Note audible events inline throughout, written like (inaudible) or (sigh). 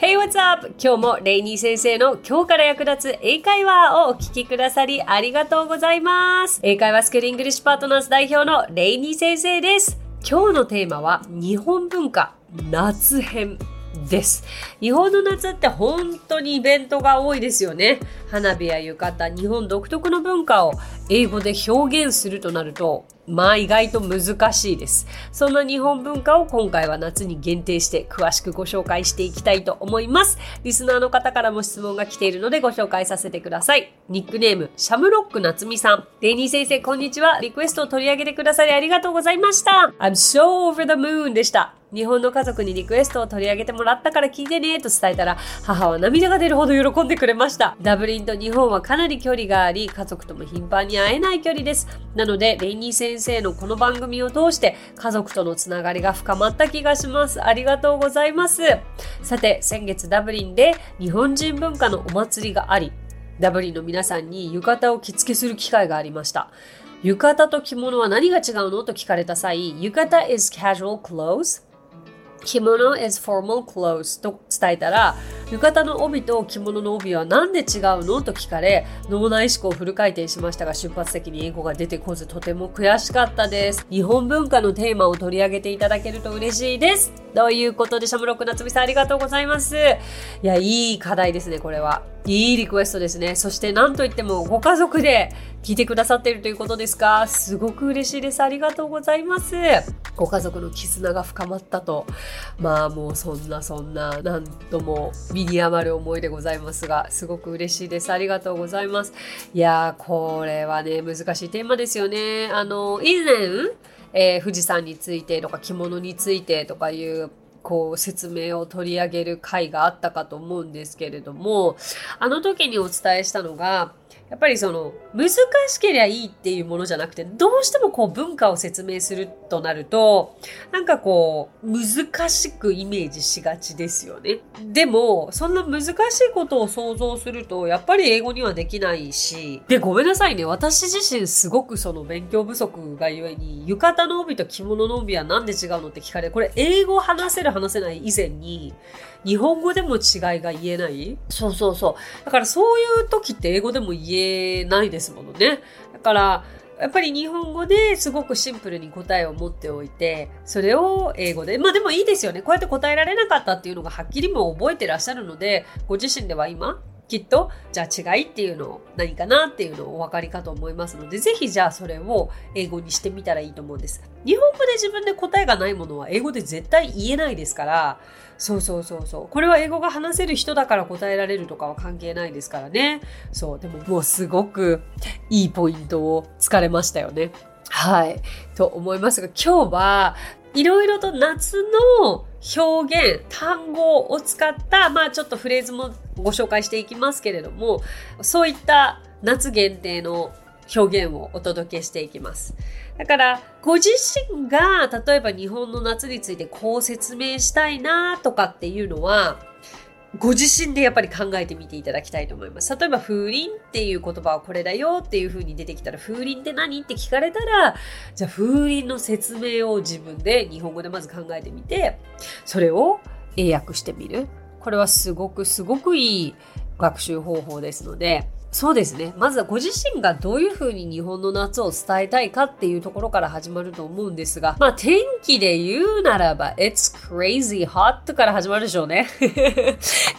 Hey, what's up? 今日もレイニー先生の今日から役立つ英会話をお聞きくださりありがとうございます。英会話スクール English Partners 代表のレイニー先生です。今日のテーマは日本文化夏編です。日本の夏って本当にイベントが多いですよね。花火や浴衣、日本独特の文化を英語で表現するとなると、まあ意外と難しいです。そんな日本文化を今回は夏に限定して詳しくご紹介していきたいと思います。リスナーの方からも質問が来ているのでご紹介させてください。ニックネーム、シャムロック夏美さん。デイニー先生、こんにちは。リクエストを取り上げてくださりありがとうございました。I'm so over the moon でした。日本の家族にリクエストを取り上げてもらったから聞いてねと伝えたら母は涙が出るほど喜んでくれました。ダブリンと日本はかなり距離があり家族とも頻繁に会えない距離です。なのでレイニー先生のこの番組を通して家族とのつながりが深まった気がします。ありがとうございます。さて先月ダブリンで日本人文化のお祭りがありダブリンの皆さんに浴衣を着付けする機会がありました。浴衣と着物は何が違うの？と聞かれた際、浴衣 is casual clothes 着物 is formal clothes と伝えたら、浴衣の帯と着物の帯は何で違うのと聞かれ、脳内思考をフル回転しましたが、出発的に英語が出てこず、とても悔しかったです。日本文化のテーマを取り上げていただけると嬉しいです。ということで、シャムロック夏美さんありがとうございます。いや、いい課題ですね、これは。いいリクエストですね。そして何といってもご家族で聞いてくださっているということですかすごく嬉しいです。ありがとうございます。ご家族の絆が深まったと。まあもうそんなそんな、なんとも身に余る思いでございますが、すごく嬉しいです。ありがとうございます。いやー、これはね、難しいテーマですよね。あの、以前、えー、富士山についてとか着物についてとかいうこう説明を取り上げる回があったかと思うんですけれども、あの時にお伝えしたのが、やっぱりその難しければいいっていうものじゃなくてどうしてもこう文化を説明するとなるとなんかこう難しくイメージしがちですよね。でもそんな難しいことを想像するとやっぱり英語にはできないしでごめんなさいね私自身すごくその勉強不足がゆえに浴衣の帯と着物の帯は何で違うのって聞かれこれ英語話せる話せない以前に日本語でも違いが言えない？そうそうそう。だからそういう時って英語でも言えないですものね。だから、やっぱり日本語ですごくシンプルに答えを持っておいて、それを英語で。まあでもいいですよね。こうやって答えられなかったっていうのがはっきりも覚えてらっしゃるので、ご自身では今、きっと、じゃあ違いっていうのを何かなっていうのをお分かりかと思いますので、ぜひじゃあそれを英語にしてみたらいいと思うんです。日本語で自分で答えがないものは英語で絶対言えないですから、そうそうそうそう。これは英語が話せる人だから答えられるとかは関係ないですからね。そう。でももうすごくいいポイントをつかれましたよね。はい。と思いますが、今日はいろいろと夏の表現、単語を使った、まあちょっとフレーズもご紹介していきますけれども、そういった夏限定の表現をお届けしていきます。だから、ご自身が、例えば日本の夏についてこう説明したいなとかっていうのは、ご自身でやっぱり考えてみていただきたいと思います。例えば、風鈴っていう言葉はこれだよっていう風に出てきたら、風鈴って何って聞かれたら、じゃあ風鈴の説明を自分で日本語でまず考えてみて、それを英訳してみる。これはすごくすごくいい学習方法ですので、そうですね。まずはご自身がどういう風に日本の夏を伝えたいかっていうところから始まると思うんですが、まあ天気で言うならば、It's crazy hot から始まるでしょうね。(laughs)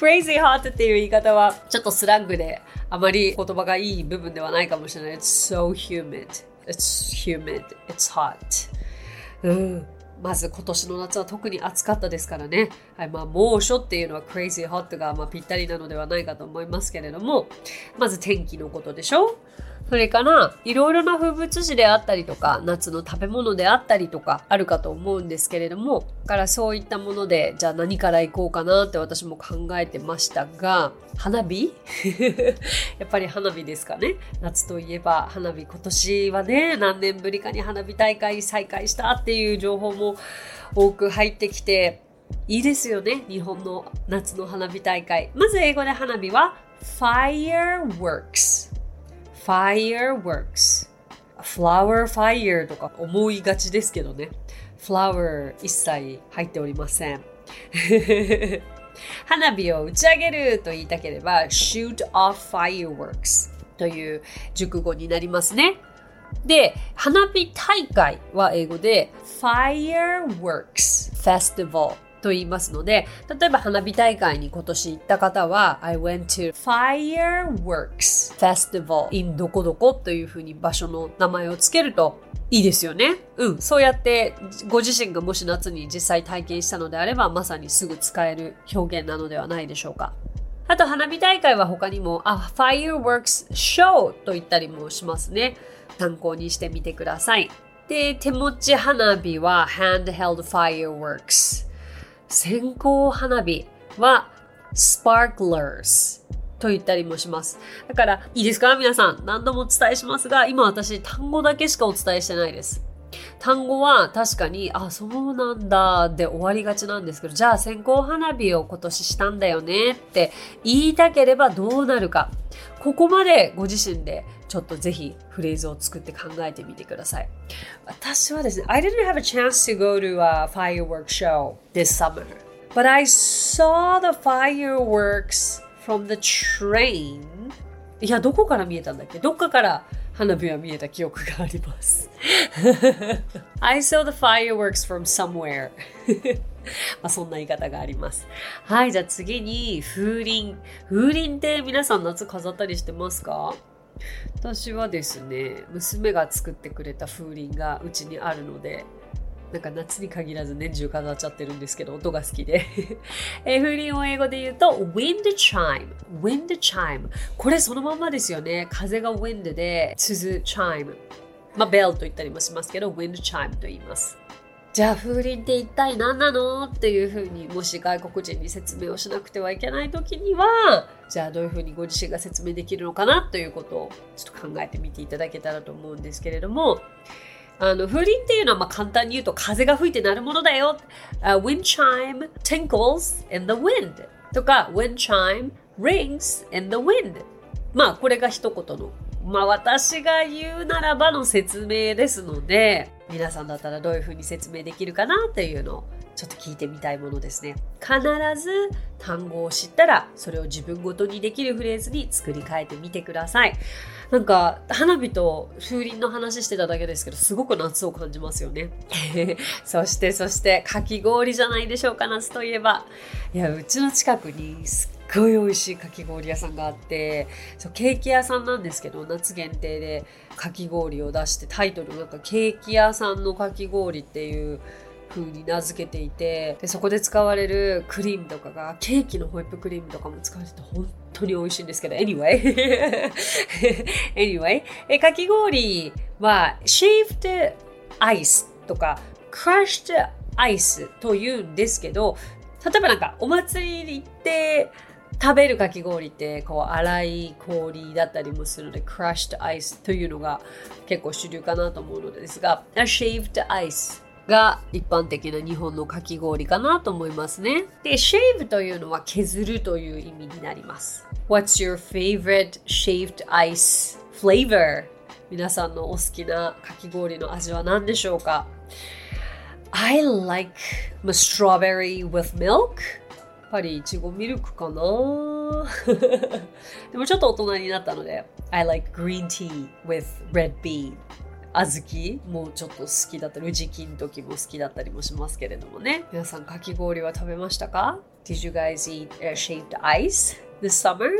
crazy hot っていう言い方はちょっとスラングであまり言葉がいい部分ではないかもしれない。It's so humid. It's humid. It's hot. うん。まず今年の夏は特に暑かったですからね。はい、まあ猛暑っていうのは crazy hot がまあぴったりなのではないかと思いますけれども、まず天気のことでしょそれから、いろいろな風物詩であったりとか、夏の食べ物であったりとか、あるかと思うんですけれども、からそういったもので、じゃあ何から行こうかなって私も考えてましたが、花火？(laughs) やっぱり花火ですかね。夏といえば花火。今年はね、何年ぶりかに花火大会再開したっていう情報も多く入ってきて、いいですよね。日本の夏の花火大会。まず英語で花火は fireworks。Fireworks flower fire とか思いがちですけどね flower 一切入っておりません花火を打ち上げると言いたければ shoot off fireworks という熟語になりますね。で、花火大会は英語で fireworks festival と言いますので、例えば花火大会に今年行った方は I went to fireworks festival in どこどこというふうに場所の名前をつけるといいですよね。うん。そうやってご自身がもし夏に実際体験したのであればまさにすぐ使える表現なのではないでしょうか。あと花火大会は他にも、あ、fireworks show と言ったりもしますね。参考にしてみてください。で、手持ち花火は handheld fireworks。線香花火は sparklers と言ったりもします。だから、いいですか？皆さん。何度もお伝えしますが、今私単語だけしかお伝えしてないです。単語は確かに、あ、そうなんだで終わりがちなんですけど、じゃあ線香花火を今年したんだよねって言いたければどうなるか。ここまでご自身でちょっとぜひフレーズを作って考えてみてください。私はですね、I didn't have a chance to go to a firework show this summer, but I saw the fireworks from the train いや、どこから見えたんだっけどっかから花火は見えた記憶があります。I saw the fireworks from somewhere (laughs) まあそんな言い方があります。はい、じゃあ次に風鈴。風鈴って皆さん夏飾ったりしてますか？私はですね、娘が作ってくれた風鈴がうちにあるので、なんか夏に限らず年中飾っちゃってるんですけど、音が好きで (laughs) え風鈴を英語で言うと、wind chime。wind chime。これそのまんまですよね。風が wind で、鈴 chime。まあ、bell と言ったりもしますけど、wind chime と言います。じゃあ風鈴って一体何なの？っていうふうにもし外国人に説明をしなくてはいけない時にはじゃあどういうふうにご自身が説明できるのかな？ということをちょっと考えてみていただけたらと思うんですけれどもあの、風鈴っていうのはまあ簡単に言うと風が吹いて鳴るものだよ。Uh, wind chime tinkles in the wind とか wind chime rings in the wind まあこれが一言のまあ私が言うならばの説明ですので皆さんだったらどういうふうに説明できるかなっていうのをちょっと聞いてみたいものですね。必ず単語を知ったらそれを自分ごとにできるフレーズに作り変えてみてください。なんか花火と風鈴の話してただけですけどすごく夏を感じますよね。(laughs) そしてそしてかき氷じゃないでしょうか夏といえば。いやうちの近くにすごい美味しいかき氷屋さんがあってそうケーキ屋さんなんですけど夏限定でかき氷を出してタイトルなんかケーキ屋さんのかき氷っていう風に名付けていてでそこで使われるクリームとかがケーキのホイップクリームとかも使われてて本当に美味しいんですけど anyway (laughs) anyway えかき氷は shaved ice とか crushed ice というんですけど例えばなんかお祭りに行って食べるかき氷ってこう粗い氷だったりもするので crushed ice というのが結構主流かなと思うのですが a shaved ice が一般的な日本のかき氷かなと思いますね。で、shave というのは削るという意味になります。What's your favorite shaved ice flavor? 皆さんのお好きなかき氷の味は何でしょうか？I like strawberry with milk ぱりいちごミルクかな (laughs) でもちょっと大人になったので I like green tea with red bean 小豆もちょっと好きだったり、宇治金時も好きだったりもしますけれどもね。皆さん、かき氷は食べましたか ?Did you guys eat、uh, shaved ice this summer?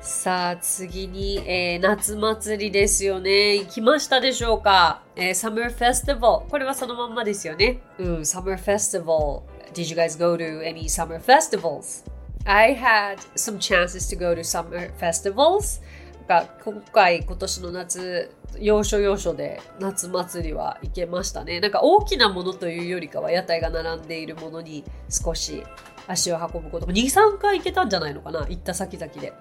さあ、次に、えー、夏祭りですよね。行きましたでしょうか、えー、?Summer Festival。これはそのまんまですよね。うん、Summer Festival. Did you guys go to any summer festivals? I had some chances to go to summer festivals. が今回今年の夏要所要所で夏祭りは行けましたね。なんか大きなものというよりかは屋台が並んでいるものに少し足を運ぶこと。も23回行けたんじゃないのかな？行った先々で。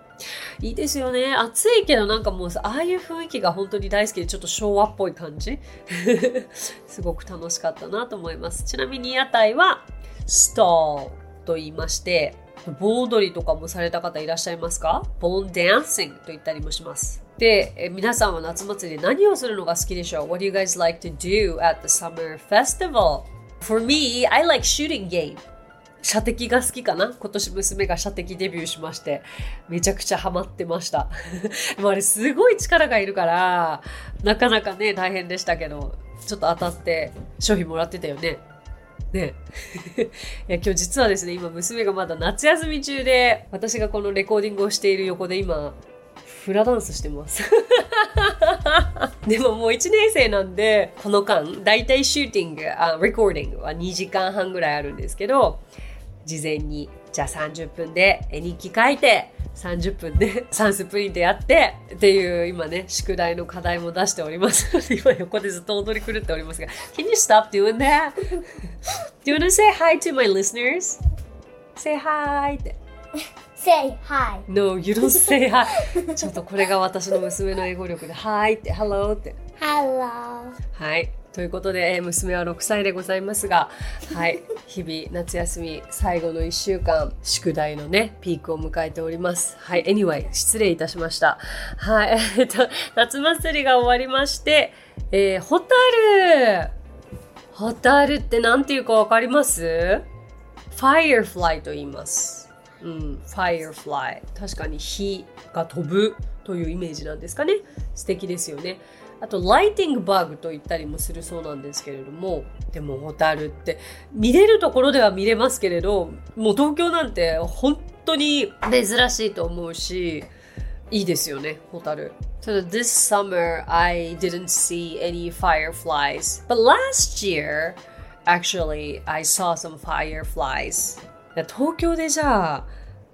いいですよね。暑いけどなんかもうああいう雰囲気が本当に大好きでちょっと昭和っぽい感じ。(laughs) すごく楽しかったなと思います。ちなみに屋台はストーと言いまして盆踊りとかもされた方いらっしゃいますか？ボーンダンシングと言ったりもします。で、え皆さんは夏祭りで何をするのが好きでしょう ?What do you guys like to do at the summer festival? For me, I like shooting game. 射的が好きかな？今年娘が射的デビューしまして、めちゃくちゃハマってました。(laughs) もあれすごい力がいるから、なかなかね、大変でしたけど、ちょっと当たって商品もらってたよね。ね (laughs) いや今日実はですね、今娘がまだ夏休み中で、私がこのレコーディングをしている横で今、フラダンスしてます。(laughs) でももう1年生なんで、この間、だいたいシューティング、あ、レコーディングは2時間半ぐらいあるんですけど、事前に、じゃあ30分で絵日記書いて、30分で算数プリントやってっていう今ね、宿題の課題も出しております。今横でずっと踊り狂っておりますが、Can you stop doing that? Do you want to say hi to my listeners? Say hi! Say hi. No, you don't say hi. ちょっとこれが私の娘の英語力で Hi って Hello って。Hello. はい。ということで、娘は6歳でございますが、はい。日々、夏休み最後の1週間、宿題のね、ピークを迎えております。はい。Anyway、失礼いたしました。はい。えっと、夏祭りが終わりまして、えー、ホタルホタルって何ていうかわかります ?Firefly と言います。うん、firefly 確かに火が飛ぶというイメージなんですかね素敵ですよねあとライティングバグと言ったりもするそうなんですけれどもでもホタルって見れるところでは見れますけれどもう東京なんて本当に珍しいと思うしいいですよねホタル So this summer I didn't see any fireflies. But last year actually I saw some fireflies. 東京でじゃあ、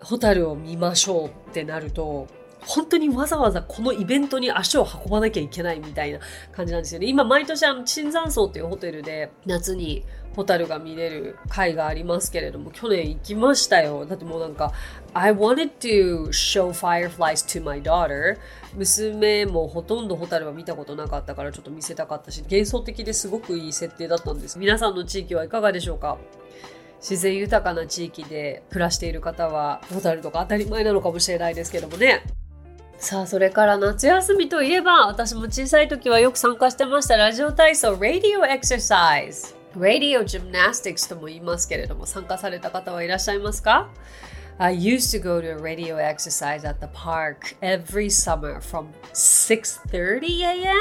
ホタルを見ましょうってなると、本当にわざわざこのイベントに足を運ばなきゃいけないみたいな感じなんですよね。今、毎年あの、椿山荘っていうホテルで夏にホタルが見れる会がありますけれども、去年行きましたよ。だってもうなんか、I wanted to show fireflies to my daughter. 娘もほとんどホタルは見たことなかったからちょっと見せたかったし、幻想的ですごくいい設定だったんです。皆さんの地域はいかがでしょうか？自然豊かな地域で暮らしている方はホタルとか当たり前なのかもしれないですけどもね。さあ、それから夏休みといえば、私も小さい時はよく参加してましたラジオ体操、Radio Exercise。Radio Gymnastics とも言いますけれども、参加された方はいらっしゃいますか？I used to go to a radio exercise at the park every summer from 6:30 a.m.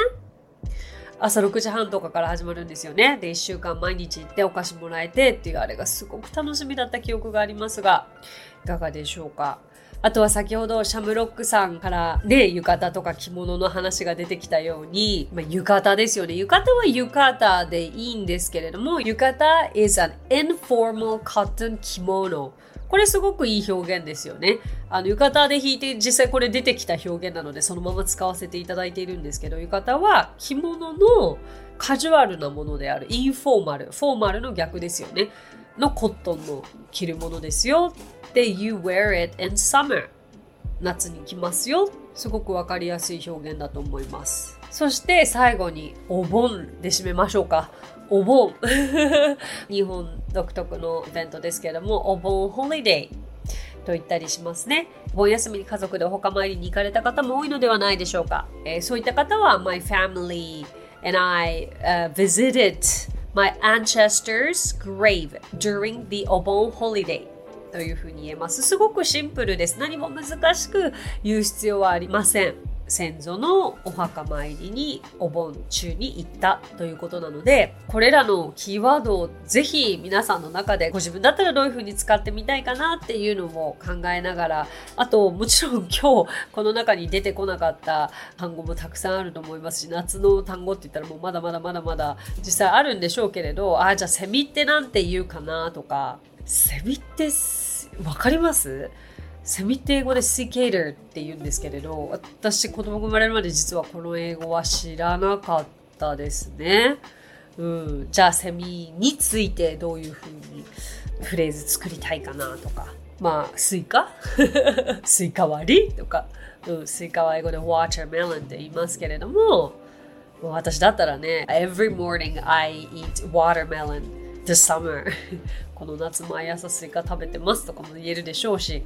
朝6時半とかから始まるんですよね。で、1週間毎日行ってお菓子もらえてっていうあれがすごく楽しみだった記憶がありますが、いかがでしょうか？あとは先ほどシャムロックさんからね、浴衣とか着物の話が出てきたように、まあ、浴衣ですよね。浴衣は浴衣でいいんですけれども、浴衣 is an informal cotton 着物。これすごくいい表現ですよね。あの、浴衣で弾いて実際これ出てきた表現なのでそのまま使わせていただいているんですけど、浴衣は着物のカジュアルなものである。インフォーマル。フォーマルの逆ですよね。のコットンの着るものですよ。で、you wear it in summer. 夏に着ますよ。すごくわかりやすい表現だと思います。そして最後にお盆で締めましょうか。お盆。(laughs) 日本独特のイベントですけれども、お盆ホリデー。と言ったりしますね。盆休みに家族でお墓参りに行かれた方も多いのではないでしょうか。えー、そういった方は、My family and I、uh, visited my ancestors' grave during the o b o n holiday. というふうに言えます。すごくシンプルです。何も難しく言う必要はありません。先祖のお墓参りにお盆中に行ったということなので、これらのキーワードをぜひ皆さんの中でご自分だったらどういうふうに使ってみたいかなっていうのも考えながら、あともちろん今日この中に出てこなかった単語もたくさんあると思いますし、夏の単語って言ったらもうまだまだまだまだ実際あるんでしょうけれど、ああ、じゃあセミってなんて言うかなとか、セミってわかります？セミって英語で c c a t e r って言うんですけれど、私子供が生まれるまで実はこの英語は知らなかったですね。うん、じゃあセミについてどういうふうにフレーズ作りたいかなとか。まあ、スイカ？(laughs) スイカ割りとか、うん、スイカは英語で watermelon って言いますけれども、私だったらね、every morning I eat watermelon this summer (laughs) この夏毎朝スイカ食べてますとかも言えるでしょうし、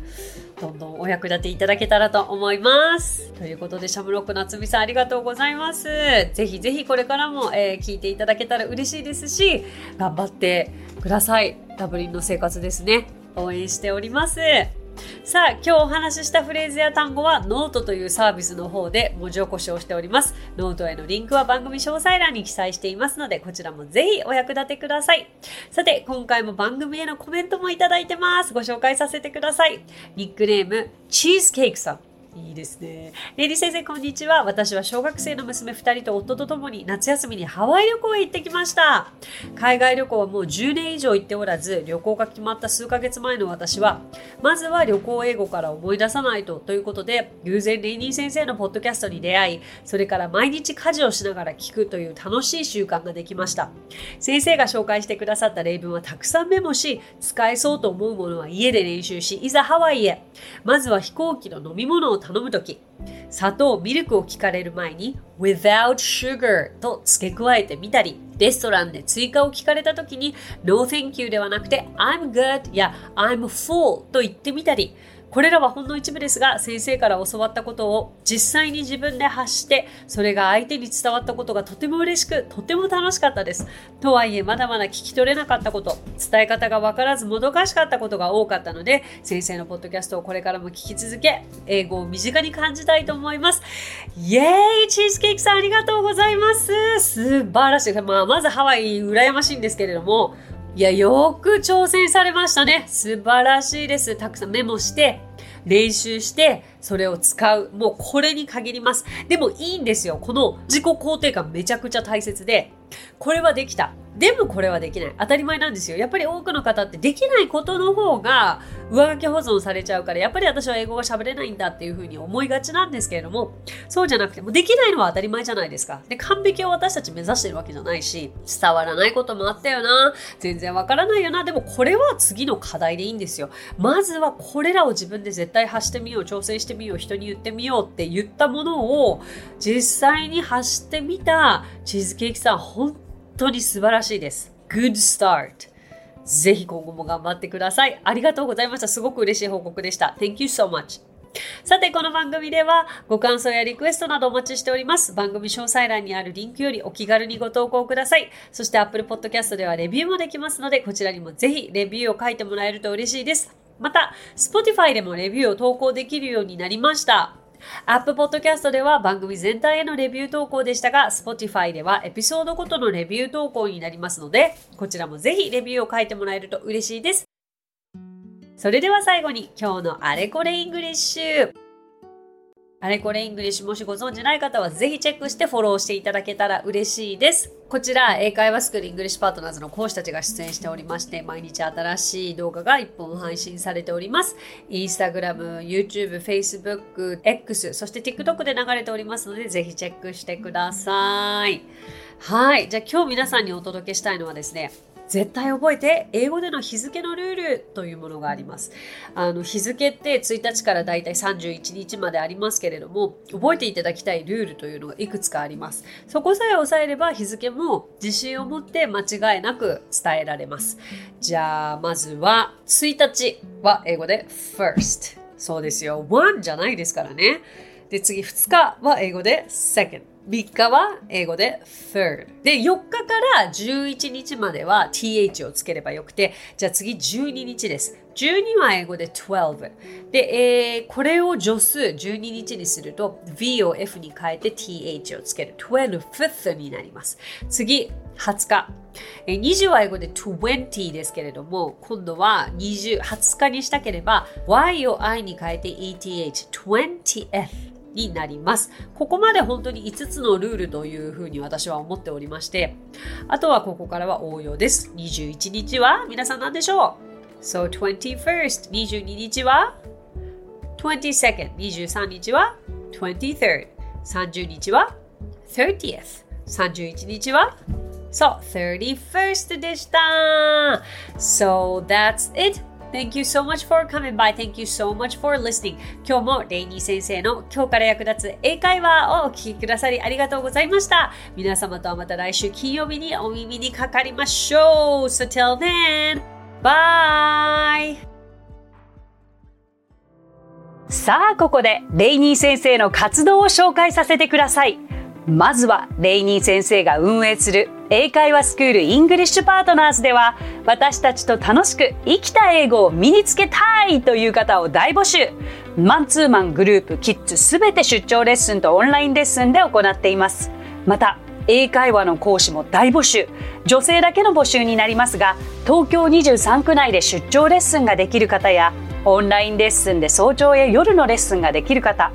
どんどんお役立ていただけたらと思います。ということで、シャムロック夏美さんありがとうございます。ぜひぜひこれからも、えー、聞いていただけたら嬉しいですし、頑張ってください。ダブリンの生活ですね。応援しております。さあ、今日お話ししたフレーズや単語はノートというサービスの方で文字起こしをしております。ノートへのリンクは番組詳細欄に記載していますので、こちらもぜひお役立てください。さて、今回も番組へのコメントもいただいてます。ご紹介させてください。ニックネーム、チーズケーキさん。いいですね。レイニー先生、こんにちは。私は小学生の娘2人と夫と共に夏休みにハワイ旅行へ行ってきました。海外旅行はもう10年以上行っておらず、旅行が決まった数ヶ月前の私は、まずは旅行英語から思い出さないとということで、偶然レイニー先生のポッドキャストに出会い、それから毎日家事をしながら聞くという楽しい習慣ができました。先生が紹介してくださった例文はたくさんメモし、使えそうと思うものは家で練習し、いざハワイへ。まずは飛行機の飲み物を頼むとき、砂糖、ミルクを聞かれる前に without sugar と付け加えてみたり、レストランで追加を聞かれたときに no thank you ではなくて I'm good や I'm full と言ってみたり、これらはほんの一部ですが、先生から教わったことを実際に自分で発して、それが相手に伝わったことがとても嬉しく、とても楽しかったです。とはいえ、まだまだ聞き取れなかったこと、伝え方がわからずもどかしかったことが多かったので、先生のポッドキャストをこれからも聞き続け、英語を身近に感じたいと思います。イエーイチーズケーキさんありがとうございます素晴らしい。まあ、まずハワイ羨ましいんですけれども、いや、よく挑戦されましたね。素晴らしいです。たくさんメモして、練習して、それを使う。もうこれに限ります。でもいいんですよ。この自己肯定感めちゃくちゃ大切で、これはできた。でもこれはできない。当たり前なんですよ。やっぱり多くの方ってできないことの方が上書き保存されちゃうから、やっぱり私は英語が喋れないんだっていうふうに思いがちなんですけれども、そうじゃなくてもできないのは当たり前じゃないですか。で、完璧を私たち目指してるわけじゃないし、伝わらないこともあったよな。全然わからないよな。でもこれは次の課題でいいんですよ。まずはこれらを自分で絶対発してみよう、挑戦してみよう、人に言ってみようって言ったものを実際に発してみたチーズケーキさん、本当に素晴らしいです。Good start. ぜひ今後も頑張ってください。ありがとうございました。すごく嬉しい報告でした。Thank you so much. さて、この番組ではご感想やリクエストなどお待ちしております。番組詳細欄にあるリンクよりお気軽にご投稿ください。そして Apple Podcast ではレビューもできますので、こちらにもぜひレビューを書いてもらえると嬉しいです。また、Spotify でもレビューを投稿できるようになりました。アップルポッドキャストでは番組全体へのレビュー投稿でしたが、Spotify ではエピソードごとのレビュー投稿になりますので、こちらもぜひレビューを書いてもらえると嬉しいです。それでは最後に今日のあれこれイングリッシュ。あれこれイングリッシュもしご存知ない方はぜひチェックしてフォローしていただけたら嬉しいです。こちら、英会話スクールイングリッシュパートナーズの講師たちが出演しておりまして、毎日新しい動画が1本配信されております。インスタグラム、YouTube、Facebook、X、そして TikTok で流れておりますので、ぜひチェックしてください。はい。じゃあ今日皆さんにお届けしたいのはですね、絶対覚えて英語での日付のルールというものがあります。あの日付って1日からだいたい31日までありますけれども覚えていただきたいルールというのがいくつかあります。そこさえ押さえれば日付も自信を持って間違いなく伝えられます。じゃあまずは1日は英語で first そうですよ。1じゃないですからね。で次2日は英語で second 3日は英語で third。で、4日から11日までは th をつければよくて、じゃあ次12日です。12は英語で12。で、えー、これを助数12日にすると v を f に変えて th をつける。25th になります。次、20日。え20は英語で20ですけれども、今度は20、20日にしたければ y を i に変えて eth、20th。になります。ここまで本当に5つのルールというふうに私は思っておりまして、あとはここからは応用です。21日は皆さん何でしょう ?So 21st、22日は? 22nd、23日は? 23rd、30日は? 30th、31日は?そう、31st でした。So that's it. Thank you so much for coming by. Thank you so much for listening. 今日もレイニー先生の今日から役立つ英会話をお聞きくださりありがとうございました。皆様とはまた来週金曜日にお耳にかかりましょう。So till then, bye! さあ、ここでレイニー先生の活動を紹介させてください。まずはレイニー先生が運営する英会話スクールイングリッシュパートナーズでは私たちと楽しく生きた英語を身につけたいという方を大募集。マンツーマングループキッズすべて出張レッスンとオンラインレッスンで行っています。また英会話の講師も大募集。女性だけの募集になりますが東京23区内で出張レッスンができる方やオンラインレッスンで早朝や夜のレッスンができる方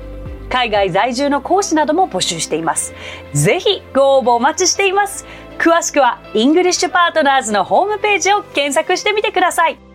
海外在住の講師なども募集しています。ぜひご応募お待ちしています。詳しくはイングリッシュパートナーズのホームページを検索してみてください。